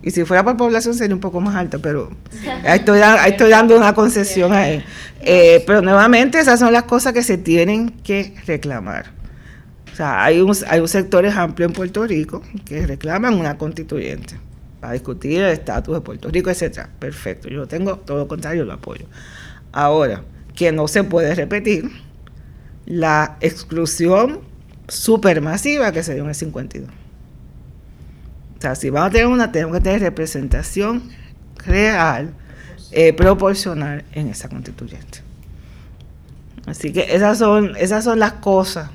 Y si fuera por población sería un poco más alto, pero *laughs* ahí estoy, estoy dando una concesión a él. Eh, pero nuevamente esas son las cosas que se tienen que reclamar. O sea, hay un, hay un sectores amplios en Puerto Rico que reclaman una constituyente para discutir el estatus de Puerto Rico, etcétera. Perfecto, yo tengo todo lo contrario, lo apoyo. Ahora, que no se puede repetir la exclusión supermasiva que se dio en el 52. O sea, si vamos a tener una, tenemos que tener representación real, eh, proporcional en esa constituyente. Así que esas son, esas son las cosas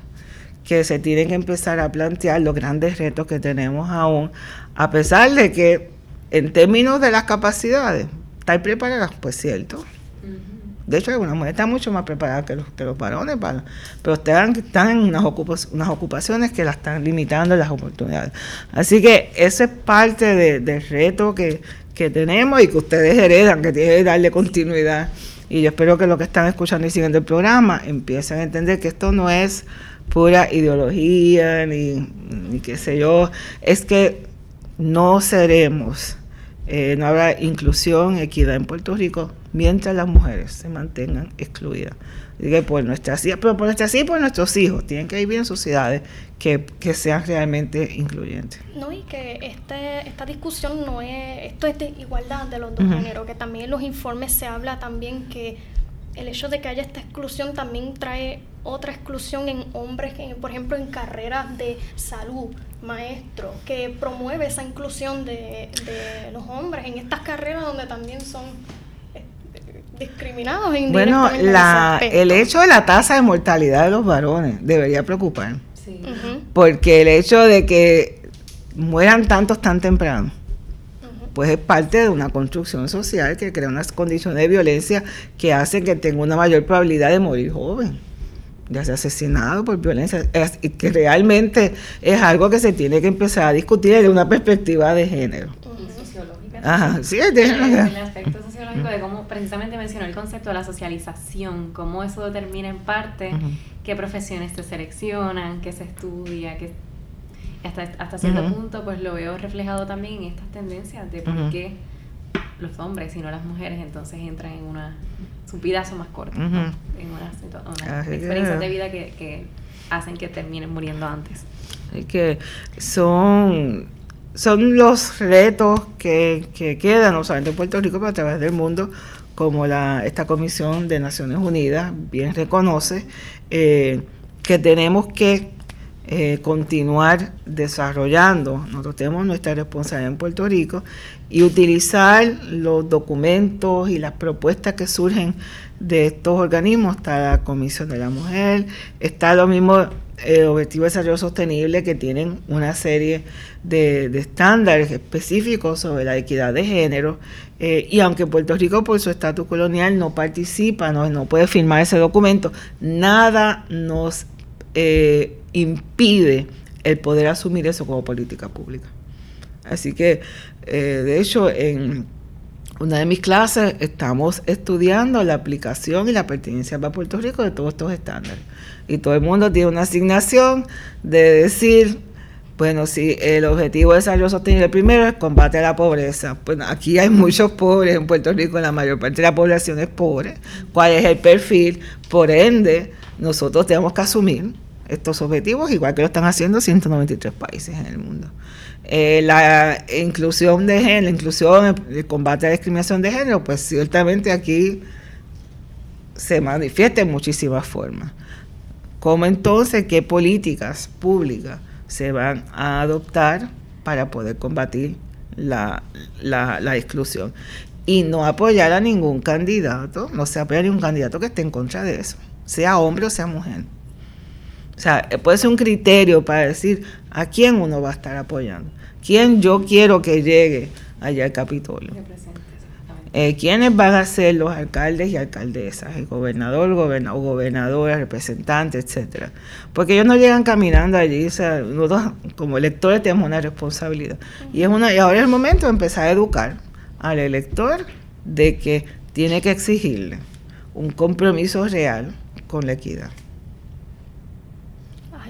que se tienen que empezar a plantear, los grandes retos que tenemos aún, a pesar de que en términos de las capacidades, ¿estáis preparadas? Pues cierto. De hecho, algunas mujeres están mucho más preparadas que los, varones, para, pero están, están en unas, ocupaciones que las están limitando las oportunidades. Así que ese es parte del reto que, que tenemos y que ustedes heredan, que tiene que darle continuidad. Y yo espero que los que están escuchando y siguiendo el programa empiecen a entender que esto no es pura ideología, ni qué sé yo, es que no seremos, eh, no habrá inclusión, equidad en Puerto Rico mientras las mujeres se mantengan excluidas. Digo, por nuestras hijas, pero por nuestras hijas y por nuestros hijos, tienen que vivir en sociedades que, que sean realmente incluyentes. No, y que este, esta discusión no es, esto es de igualdad de los dos géneros, que también en los informes se habla también que el hecho de que haya esta exclusión también trae otra exclusión en hombres, por ejemplo, en carreras de salud, maestro, que promueve esa inclusión de, de los hombres en estas carreras donde también son eh, discriminados Bueno, la, el hecho de la tasa de mortalidad de los varones debería preocupar. Porque el hecho de que mueran tantos tan temprano pues es parte de una construcción social que crea unas condiciones de violencia que hacen que tenga una mayor probabilidad de morir joven, ya sea asesinado por violencia, y que realmente es algo que se tiene que empezar a discutir desde una perspectiva de género. sociológica. Ajá, sí, es de, el aspecto sociológico de cómo precisamente mencionó el concepto de la socialización, cómo eso determina en parte qué profesiones se seleccionan, qué se estudia, qué hasta, hasta cierto punto pues lo veo reflejado también en estas tendencias de por qué los hombres y no las mujeres entonces entran en una su vida son más cortas en una, experiencias de vida que, que, hacen que terminen muriendo antes. Es que son son los retos que, que quedan no solamente en Puerto Rico pero a través del mundo como la esta comisión de Naciones Unidas bien reconoce eh, que tenemos que eh, continuar desarrollando. Nosotros tenemos nuestra responsabilidad en Puerto Rico y utilizar los documentos y las propuestas que surgen de estos organismos. Está la Comisión de la Mujer, está lo mismo el eh, Objetivo de Desarrollo Sostenible que tienen una serie de, estándares específicos sobre la equidad de género. Eh, y aunque Puerto Rico por su estatus colonial no participa, no, no puede firmar ese documento, nada nos impide el poder asumir eso como política pública. Así que, eh, de hecho, en una de mis clases estamos estudiando la aplicación y la pertinencia para Puerto Rico de todos estos estándares. Y todo el mundo tiene una asignación de decir, bueno, si el objetivo de desarrollo sostenible primero es combate a la pobreza. Bueno, aquí hay muchos pobres en Puerto Rico, la mayor parte de la población es pobre. ¿Cuál es el perfil? Por ende, nosotros tenemos que asumir estos objetivos, igual que lo están haciendo 193 países en el mundo. Eh, la inclusión de género, la inclusión, el combate a la discriminación de género, pues ciertamente aquí se manifiesta en muchísimas formas. ¿Cómo entonces qué políticas públicas se van a adoptar para poder combatir la, la, la exclusión? Y no apoyar a ningún candidato, no se apoya a ningún candidato que esté en contra de eso, sea hombre o sea mujer. O sea, puede ser un criterio para decir a quién uno va a estar apoyando, quién yo quiero que llegue allá al Capitolio. Eh, ¿Quiénes van a ser los alcaldes y alcaldesas? El gobernador, gobernador, gobernadora, representantes, etcétera. Porque ellos no llegan caminando allí, o sea, nosotros como electores tenemos una responsabilidad. Y es una y ahora es el momento de empezar a educar al elector de que tiene que exigirle un compromiso real con la equidad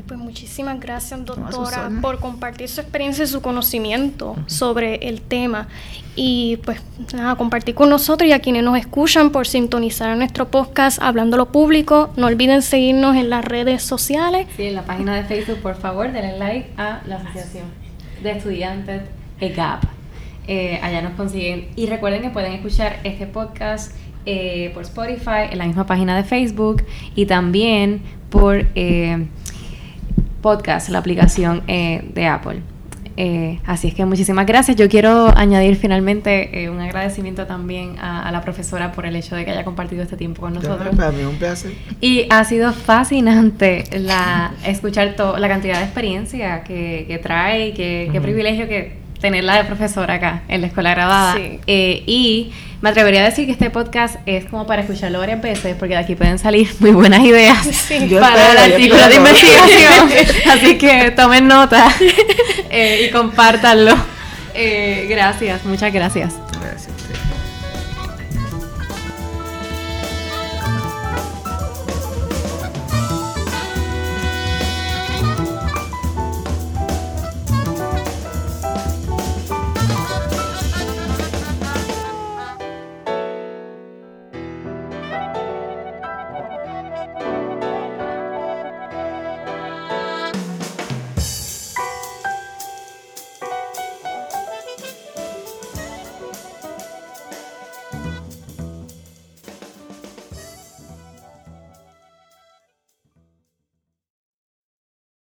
pues muchísimas gracias, doctora, por compartir su experiencia y su conocimiento sobre el tema. Y pues nada, compartir con nosotros y a quienes nos escuchan por sintonizar nuestro podcast Hablando lo Público. No olviden seguirnos en las redes sociales. Sí, en la página de Facebook, por favor, denle like a la Asociación de Estudiantes EGAP. Eh, allá nos consiguen. Y recuerden que pueden escuchar este podcast eh, por Spotify, en la misma página de Facebook y también por eh, Podcast, la aplicación eh, de Apple. Eh, así es que muchísimas gracias. Yo quiero añadir finalmente eh, un agradecimiento también a, la profesora por el hecho de que haya compartido este tiempo con nosotros. Para mí un placer. Y ha sido fascinante la, escuchar la cantidad de experiencia que, trae y qué privilegio que tenerla de profesora acá en la escuela grabada. Eh, y me atrevería a decir que este podcast es como para escucharlo varias veces, porque de aquí pueden salir muy buenas ideas *laughs* para el artículo de investigación. *laughs* Así que tomen nota *laughs* eh, y compártanlo. Eh, gracias, muchas gracias.